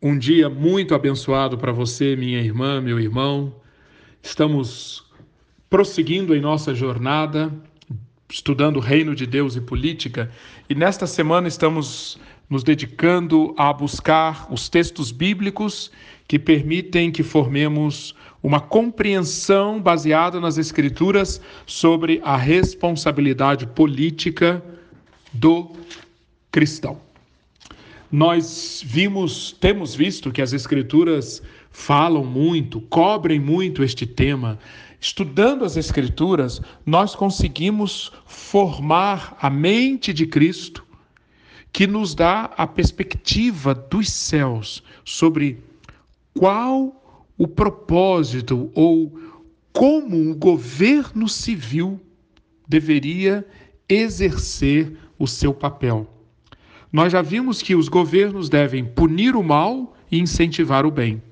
Um dia muito abençoado para você, minha irmã, meu irmão. Estamos prosseguindo em nossa jornada, estudando o reino de Deus e política, e nesta semana estamos nos dedicando a buscar os textos bíblicos que permitem que formemos uma compreensão baseada nas Escrituras sobre a responsabilidade política do cristão. Nós vimos, temos visto que as Escrituras falam muito, cobrem muito este tema. Estudando as Escrituras, nós conseguimos formar a mente de Cristo, que nos dá a perspectiva dos céus sobre qual o propósito ou como o governo civil deveria exercer o seu papel. Nós já vimos que os governos devem punir o mal e incentivar o bem,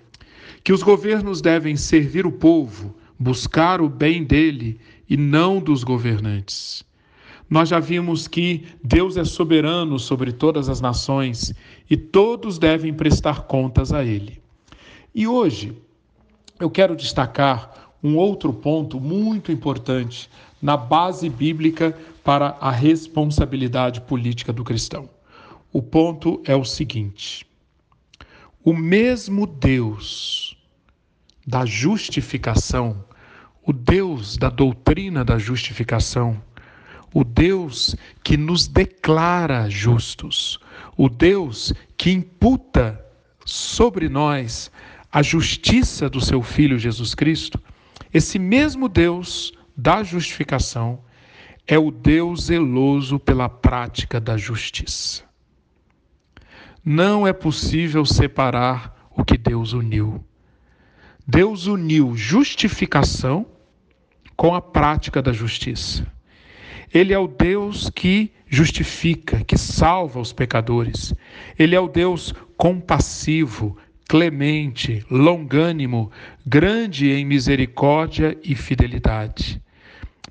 que os governos devem servir o povo, buscar o bem dele e não dos governantes. Nós já vimos que Deus é soberano sobre todas as nações e todos devem prestar contas a Ele. E hoje eu quero destacar um outro ponto muito importante na base bíblica para a responsabilidade política do cristão. O ponto é o seguinte: o mesmo Deus da justificação, o Deus da doutrina da justificação, o Deus que nos declara justos, o Deus que imputa sobre nós a justiça do seu Filho Jesus Cristo, esse mesmo Deus da justificação é o Deus zeloso pela prática da justiça. Não é possível separar o que Deus uniu. Deus uniu justificação com a prática da justiça. Ele é o Deus que justifica, que salva os pecadores. Ele é o Deus compassivo, clemente, longânimo, grande em misericórdia e fidelidade.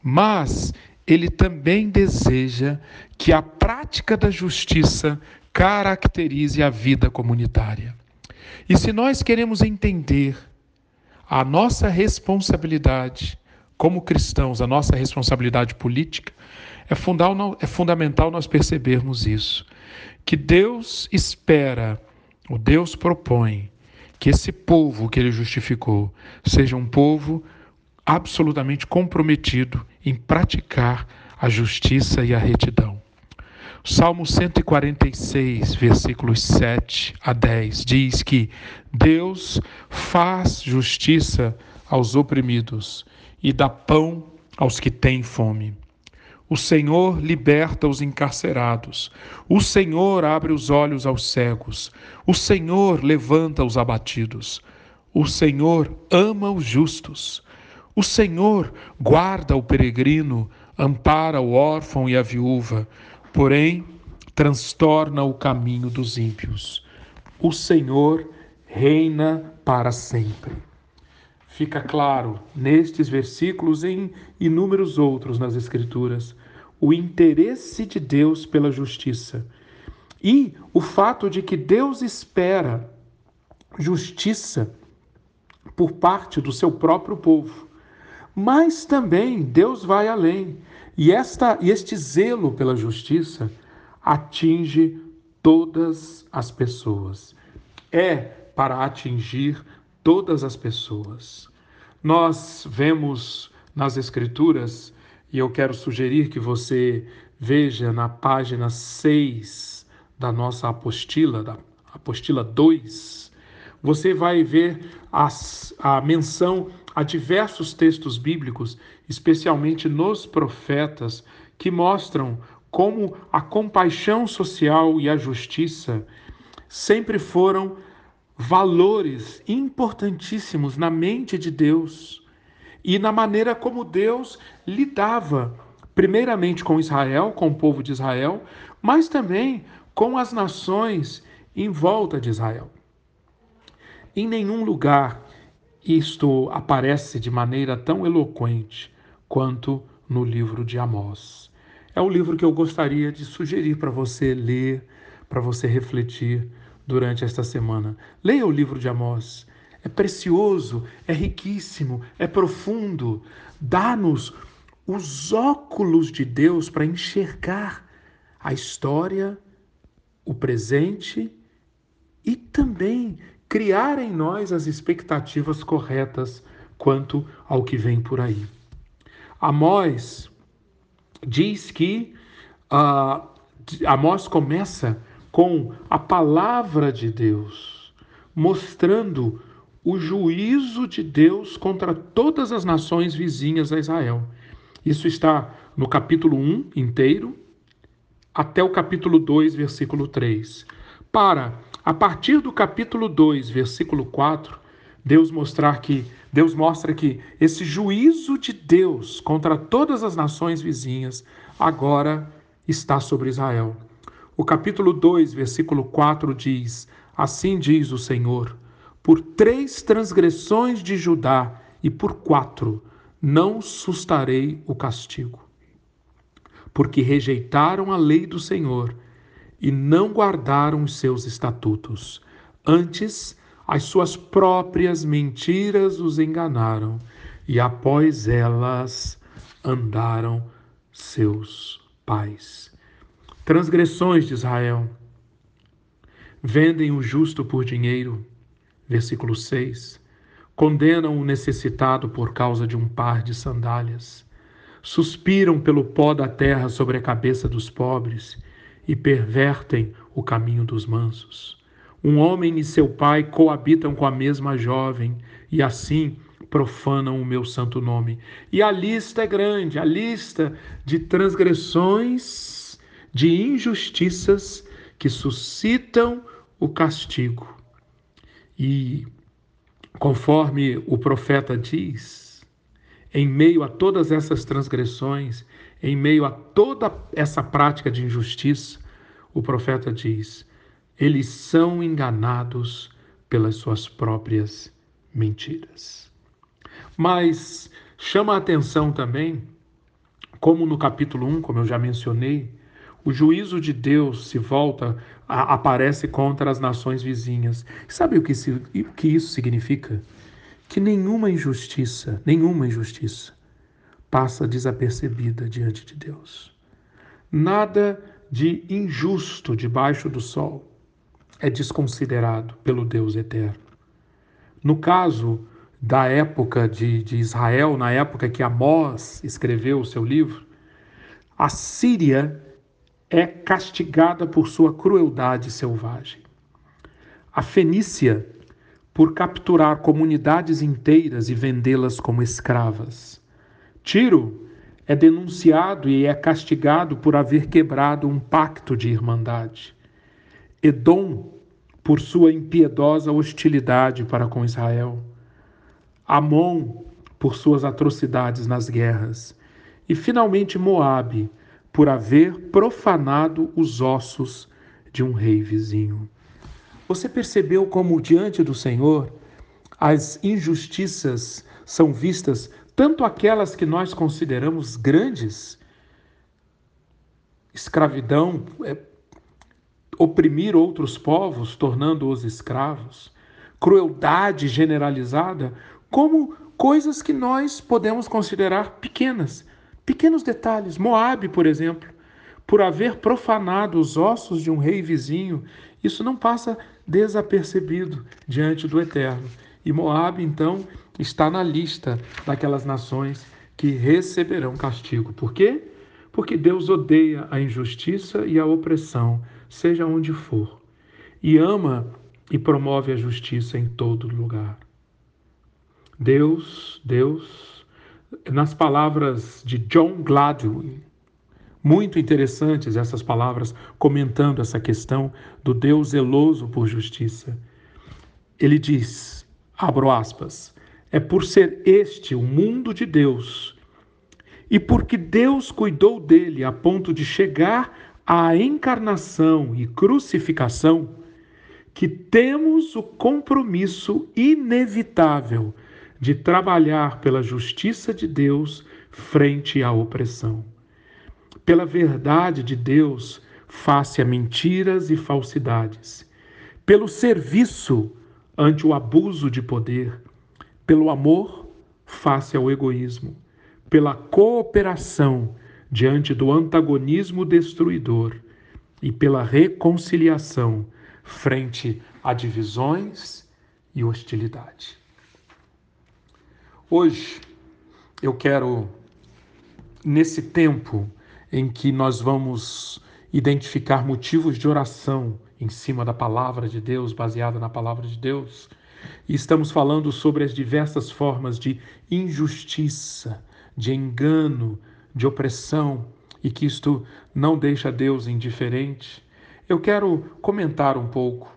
Mas ele também deseja que a prática da justiça caracterize a vida comunitária. E se nós queremos entender a nossa responsabilidade como cristãos, a nossa responsabilidade política, é fundamental nós percebermos isso. Que Deus espera, o Deus propõe, que esse povo que ele justificou seja um povo absolutamente comprometido em praticar a justiça e a retidão. Salmo 146, versículos 7 a 10, diz que Deus faz justiça aos oprimidos e dá pão aos que têm fome. O Senhor liberta os encarcerados. O Senhor abre os olhos aos cegos. O Senhor levanta os abatidos. O Senhor ama os justos. O Senhor guarda o peregrino, ampara o órfão e a viúva porém transtorna o caminho dos ímpios. O Senhor reina para sempre. Fica claro nestes versículos e em inúmeros outros nas Escrituras o interesse de Deus pela justiça e o fato de que Deus espera justiça por parte do seu próprio povo. Mas também Deus vai além e, esta, e este zelo pela justiça atinge todas as pessoas. É para atingir todas as pessoas. Nós vemos nas Escrituras, e eu quero sugerir que você veja na página 6 da nossa apostila, da apostila 2, você vai ver as, a menção a diversos textos bíblicos, especialmente nos profetas, que mostram como a compaixão social e a justiça sempre foram valores importantíssimos na mente de Deus e na maneira como Deus lidava, primeiramente com Israel, com o povo de Israel, mas também com as nações em volta de Israel. Em nenhum lugar isto aparece de maneira tão eloquente quanto no livro de Amós. É o livro que eu gostaria de sugerir para você ler, para você refletir durante esta semana. Leia o livro de Amós. É precioso, é riquíssimo, é profundo. Dá-nos os óculos de Deus para enxergar a história, o presente e também criar em nós as expectativas corretas quanto ao que vem por aí. Amós diz que uh, Amós começa com a palavra de Deus, mostrando o juízo de Deus contra todas as nações vizinhas a Israel. Isso está no capítulo 1 inteiro, até o capítulo 2, versículo 3. Para, a partir do capítulo 2, versículo 4, Deus mostrar que Deus mostra que esse juízo de Deus contra todas as nações vizinhas agora está sobre Israel. O capítulo 2, versículo 4 diz: Assim diz o Senhor: Por três transgressões de Judá e por quatro não sustarei o castigo. Porque rejeitaram a lei do Senhor e não guardaram os seus estatutos. Antes, as suas próprias mentiras os enganaram, e após elas andaram seus pais. Transgressões de Israel. Vendem o justo por dinheiro. Versículo 6. Condenam o necessitado por causa de um par de sandálias. Suspiram pelo pó da terra sobre a cabeça dos pobres e pervertem o caminho dos mansos. Um homem e seu pai coabitam com a mesma jovem e assim profanam o meu santo nome. E a lista é grande, a lista de transgressões de injustiças que suscitam o castigo. E, conforme o profeta diz, em meio a todas essas transgressões, em meio a toda essa prática de injustiça, o profeta diz: eles são enganados pelas suas próprias mentiras. Mas chama a atenção também, como no capítulo 1, como eu já mencionei, o juízo de Deus se volta, a, aparece contra as nações vizinhas. Sabe o que, se, o que isso significa? Que nenhuma injustiça, nenhuma injustiça passa desapercebida diante de Deus. Nada de injusto debaixo do sol é desconsiderado pelo Deus eterno. No caso da época de, de Israel, na época que Amós escreveu o seu livro, a Síria é castigada por sua crueldade selvagem. A Fenícia, por capturar comunidades inteiras e vendê-las como escravas. Tiro é denunciado e é castigado por haver quebrado um pacto de irmandade. Edom, por sua impiedosa hostilidade para com Israel. Amon, por suas atrocidades nas guerras. E finalmente Moabe, por haver profanado os ossos de um rei vizinho. Você percebeu como, diante do Senhor, as injustiças são vistas, tanto aquelas que nós consideramos grandes, escravidão, é, oprimir outros povos, tornando-os escravos, crueldade generalizada, como coisas que nós podemos considerar pequenas, Pequenos detalhes. Moabe, por exemplo, por haver profanado os ossos de um rei vizinho, isso não passa desapercebido diante do Eterno. E Moabe, então, está na lista daquelas nações que receberão castigo. Por quê? Porque Deus odeia a injustiça e a opressão, seja onde for, e ama e promove a justiça em todo lugar. Deus, Deus nas palavras de John Gladwell, muito interessantes essas palavras comentando essa questão do Deus zeloso por justiça. Ele diz, abro aspas, é por ser este o mundo de Deus. E porque Deus cuidou dele a ponto de chegar à encarnação e crucificação que temos o compromisso inevitável de trabalhar pela justiça de Deus frente à opressão, pela verdade de Deus face a mentiras e falsidades, pelo serviço ante o abuso de poder, pelo amor face ao egoísmo, pela cooperação diante do antagonismo destruidor e pela reconciliação frente a divisões e hostilidade. Hoje eu quero, nesse tempo em que nós vamos identificar motivos de oração em cima da palavra de Deus, baseada na palavra de Deus, e estamos falando sobre as diversas formas de injustiça, de engano, de opressão e que isto não deixa Deus indiferente. Eu quero comentar um pouco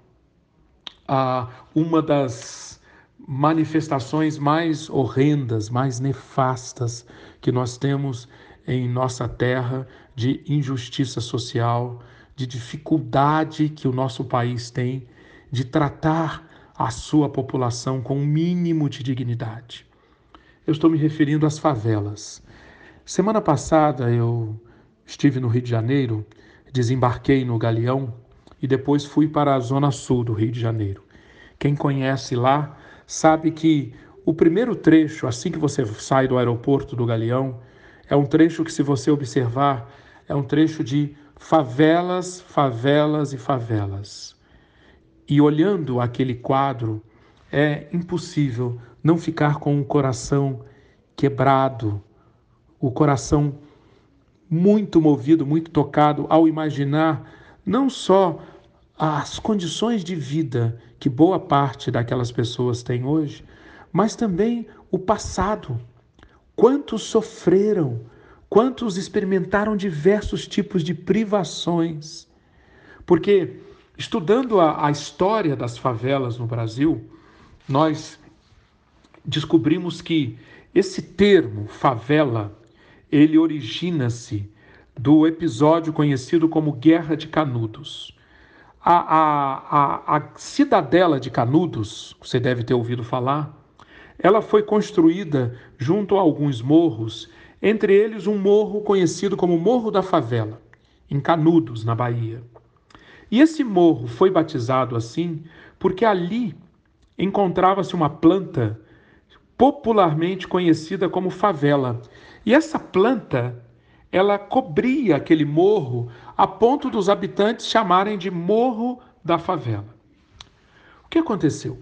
a uma das manifestações mais horrendas, mais nefastas que nós temos em nossa terra de injustiça social, de dificuldade que o nosso país tem de tratar a sua população com o um mínimo de dignidade. Eu estou me referindo às favelas. Semana passada eu estive no Rio de Janeiro, desembarquei no Galeão e depois fui para a zona sul do Rio de Janeiro. Quem conhece lá sabe que o primeiro trecho, assim que você sai do aeroporto do Galeão, é um trecho que, se você observar, é um trecho de favelas, favelas e favelas. E olhando aquele quadro, é impossível não ficar com o coração quebrado, o coração muito movido, muito tocado ao imaginar não só as condições de vida que boa parte daquelas pessoas tem hoje, mas também o passado. Quantos sofreram, quantos experimentaram diversos tipos de privações. Porque Estudando a, a história das favelas no Brasil, nós descobrimos que esse termo favela ele origina-se do episódio conhecido como Guerra de Canudos. A, a, a, a, cidadela de Canudos, você deve ter ouvido falar, ela foi construída junto a alguns morros, entre eles um morro conhecido como Morro da Favela, em Canudos, na Bahia. E esse morro foi batizado assim porque ali encontrava-se uma planta popularmente conhecida como favela. E essa planta, ela cobria aquele morro a ponto dos habitantes chamarem de Morro da Favela. O que aconteceu?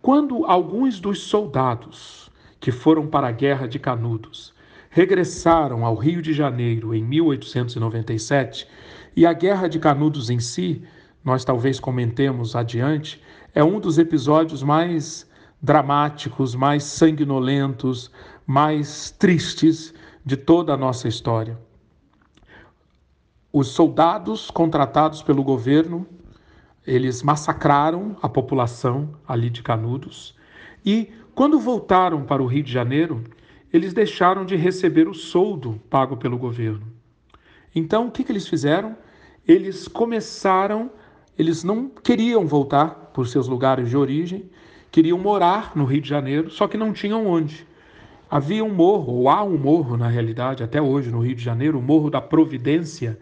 Quando alguns dos soldados que foram para a Guerra de Canudos regressaram ao Rio de Janeiro em 1897, e a Guerra de Canudos em si, nós talvez comentemos adiante, é um dos episódios mais dramáticos, mais sanguinolentos, mais tristes de toda a nossa história. Os soldados contratados pelo governo, eles massacraram a população ali de Canudos e quando voltaram para o Rio de Janeiro, eles deixaram de receber o soldo pago pelo governo. Então, o que, que eles fizeram? Eles começaram, eles não queriam voltar por seus lugares de origem, queriam morar no Rio de Janeiro, só que não tinham onde. Havia um morro, ou há um morro na realidade, até hoje no Rio de Janeiro, o Morro da Providência.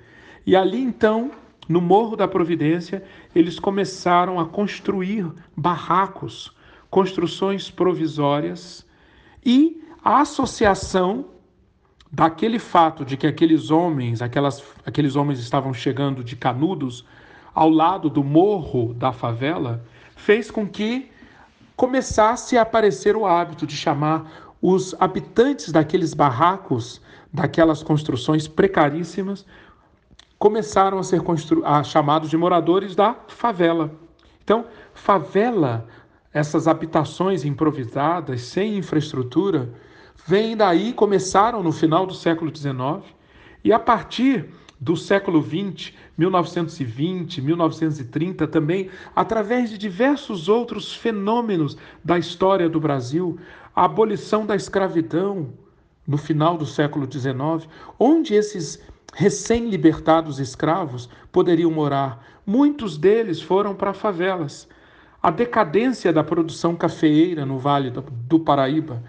E ali então, no Morro da Providência, eles começaram a construir barracos, construções provisórias, e a associação daquele fato de que aqueles homens, aquelas, aqueles homens estavam chegando de canudos ao lado do morro da favela, fez com que começasse a aparecer o hábito de chamar os habitantes daqueles barracos, daquelas construções precaríssimas, começaram a ser constru... a chamados de moradores da favela. Então, favela, essas habitações improvisadas, sem infraestrutura, vêm daí, começaram no final do século XIX, e a partir do século XX, 1920, 1930 também, através de diversos outros fenômenos da história do Brasil, a abolição da escravidão no final do século XIX, onde esses recém-libertados escravos poderiam morar. Muitos deles foram para favelas. A decadência da produção cafeeira no Vale do Paraíba,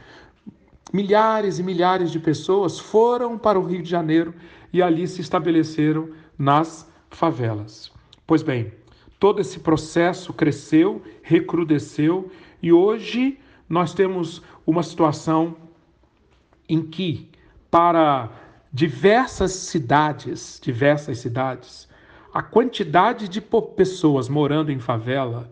milhares e milhares de pessoas foram para o Rio de Janeiro e ali se estabeleceram nas favelas. Pois bem, todo esse processo cresceu, recrudesceu e hoje nós temos uma situação em que, para diversas cidades, diversas cidades, a quantidade de pessoas morando em favela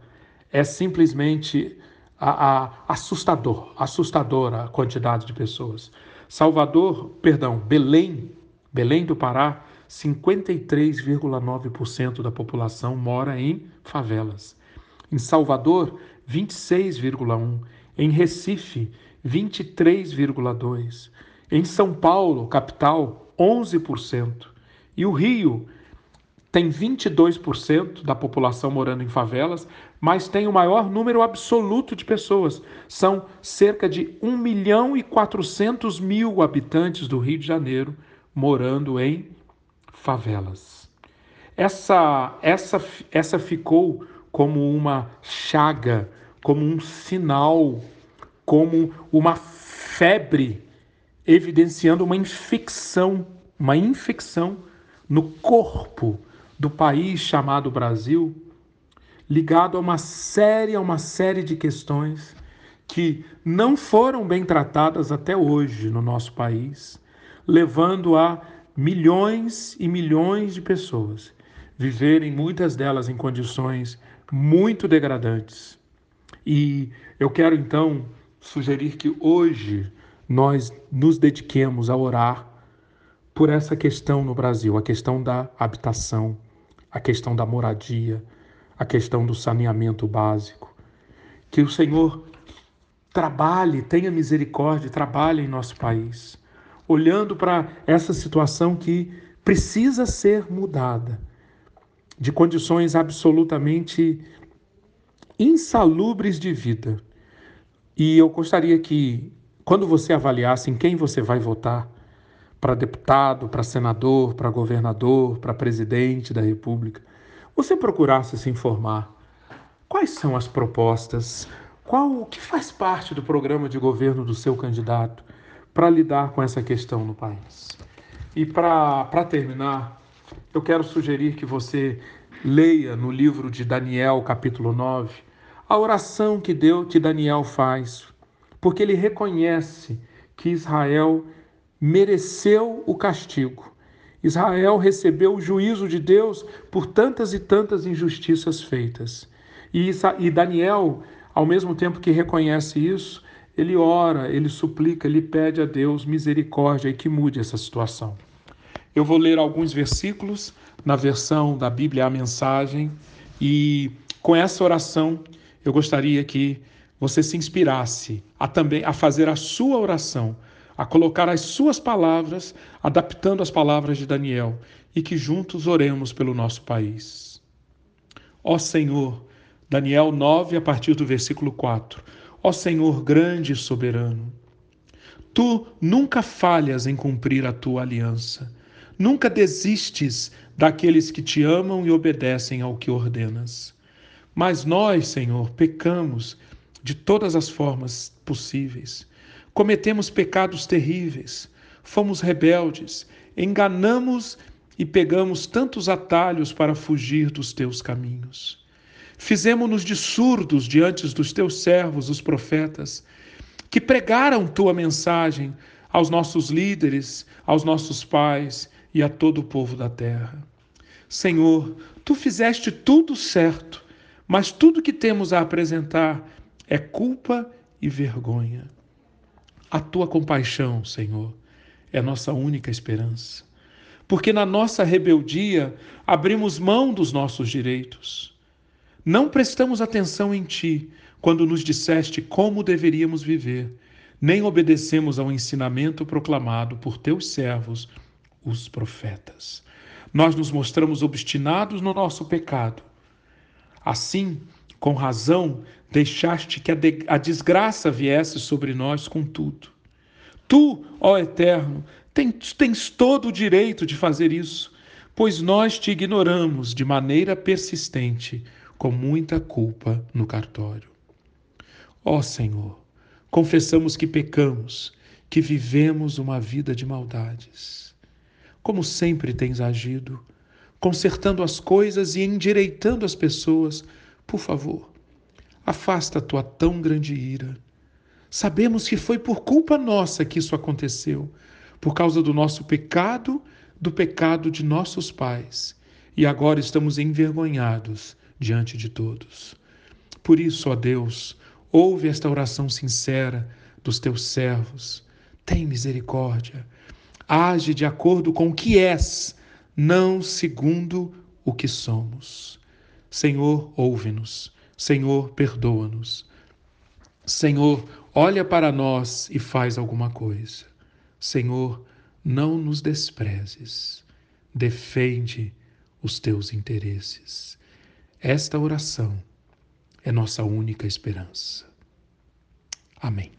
é simplesmente a, a, assustador, assustadora a quantidade de pessoas. Salvador, perdão, Belém, Belém do Pará, 53,9% da população mora em favelas. Em Salvador, 26,1%. Em Recife, 23,2%. Em São Paulo, capital, 11%. E o Rio tem 22% da população morando em favelas, mas tem o maior número absoluto de pessoas. São cerca de 1 milhão e 400 mil habitantes do Rio de Janeiro morando em favelas. Essa, essa, essa ficou como uma chaga, como um sinal, como uma febre, evidenciando uma infecção, uma infecção no corpo do país chamado Brasil, ligado a uma série, a uma série de questões que não foram bem tratadas até hoje no nosso país, levando a milhões e milhões de pessoas viverem, muitas delas em condições muito degradantes. E eu quero então sugerir que hoje nós nos dediquemos a orar por essa questão no Brasil, a questão da habitação, a questão da moradia, a questão do saneamento básico. Que o Senhor trabalhe, tenha misericórdia, trabalhe em nosso país olhando para essa situação que precisa ser mudada, de condições absolutamente insalubres de vida. E eu gostaria que, quando você avaliasse em quem você vai votar, para deputado, para senador, para governador, para presidente da República, você procurasse se informar. Quais são as propostas? Qual o que faz parte do programa de governo do seu candidato? para lidar com essa questão no país. E para terminar, eu quero sugerir que você leia no livro de Daniel, capítulo 9, a oração que Deus, que Daniel faz, porque ele reconhece que Israel mereceu o castigo. Israel recebeu o juízo de Deus por tantas e tantas injustiças feitas. E, Daniel, ao mesmo tempo que reconhece isso, ele ora, ele suplica, ele pede a Deus misericórdia e que mude essa situação. Eu vou ler alguns versículos na versão da Bíblia, a mensagem, e com essa oração eu gostaria que você se inspirasse a também a fazer a sua oração, a colocar as suas palavras, adaptando as palavras de Daniel, e que juntos oremos pelo nosso país. Ó Senhor, Daniel 9, a partir do versículo 4. Ó Senhor grande e soberano, tu nunca falhas em cumprir a tua aliança, nunca desistes daqueles que te amam e obedecem ao que ordenas. Mas nós, Senhor, pecamos de todas as formas possíveis. Cometemos pecados terríveis, fomos rebeldes, enganamos e pegamos tantos atalhos para fugir dos teus caminhos. Fizemos-nos de surdos diante dos teus servos, os profetas, que pregaram tua mensagem aos nossos líderes, aos nossos pais e a todo o povo da terra. Senhor, tu fizeste tudo certo, mas tudo que temos a apresentar é culpa e vergonha. A tua compaixão, Senhor, é nossa única esperança. Porque na nossa rebeldia abrimos mão dos nossos direitos. Não prestamos atenção em ti quando nos disseste como deveríamos viver, nem obedecemos ao ensinamento proclamado por teus servos, os profetas. Nós nos mostramos obstinados no nosso pecado. Assim, com razão, deixaste que a, de, a desgraça viesse sobre nós com tudo. Tu, ó Eterno, tens, tens todo o direito de fazer isso, pois nós te ignoramos de maneira persistente com muita culpa no cartório. Ó Senhor, confessamos que pecamos, que vivemos uma vida de maldades. Como sempre tens agido, consertando as coisas e endireitando as pessoas. Por favor, afasta a tua tão grande ira. Sabemos que foi por culpa nossa que isso aconteceu, por causa do nosso pecado, do pecado de nossos pais. E agora estamos envergonhados diante de todos. Por isso, ó Deus, ouve esta oração sincera dos teus servos. Tem misericórdia. Age de acordo com o que és, não segundo o que somos. Senhor, ouve-nos. Senhor, perdoa-nos. Senhor, olha para nós e faz alguma coisa. Senhor, não nos desprezes. Defende os teus interesses. Esta oração é nossa única esperança. Amém.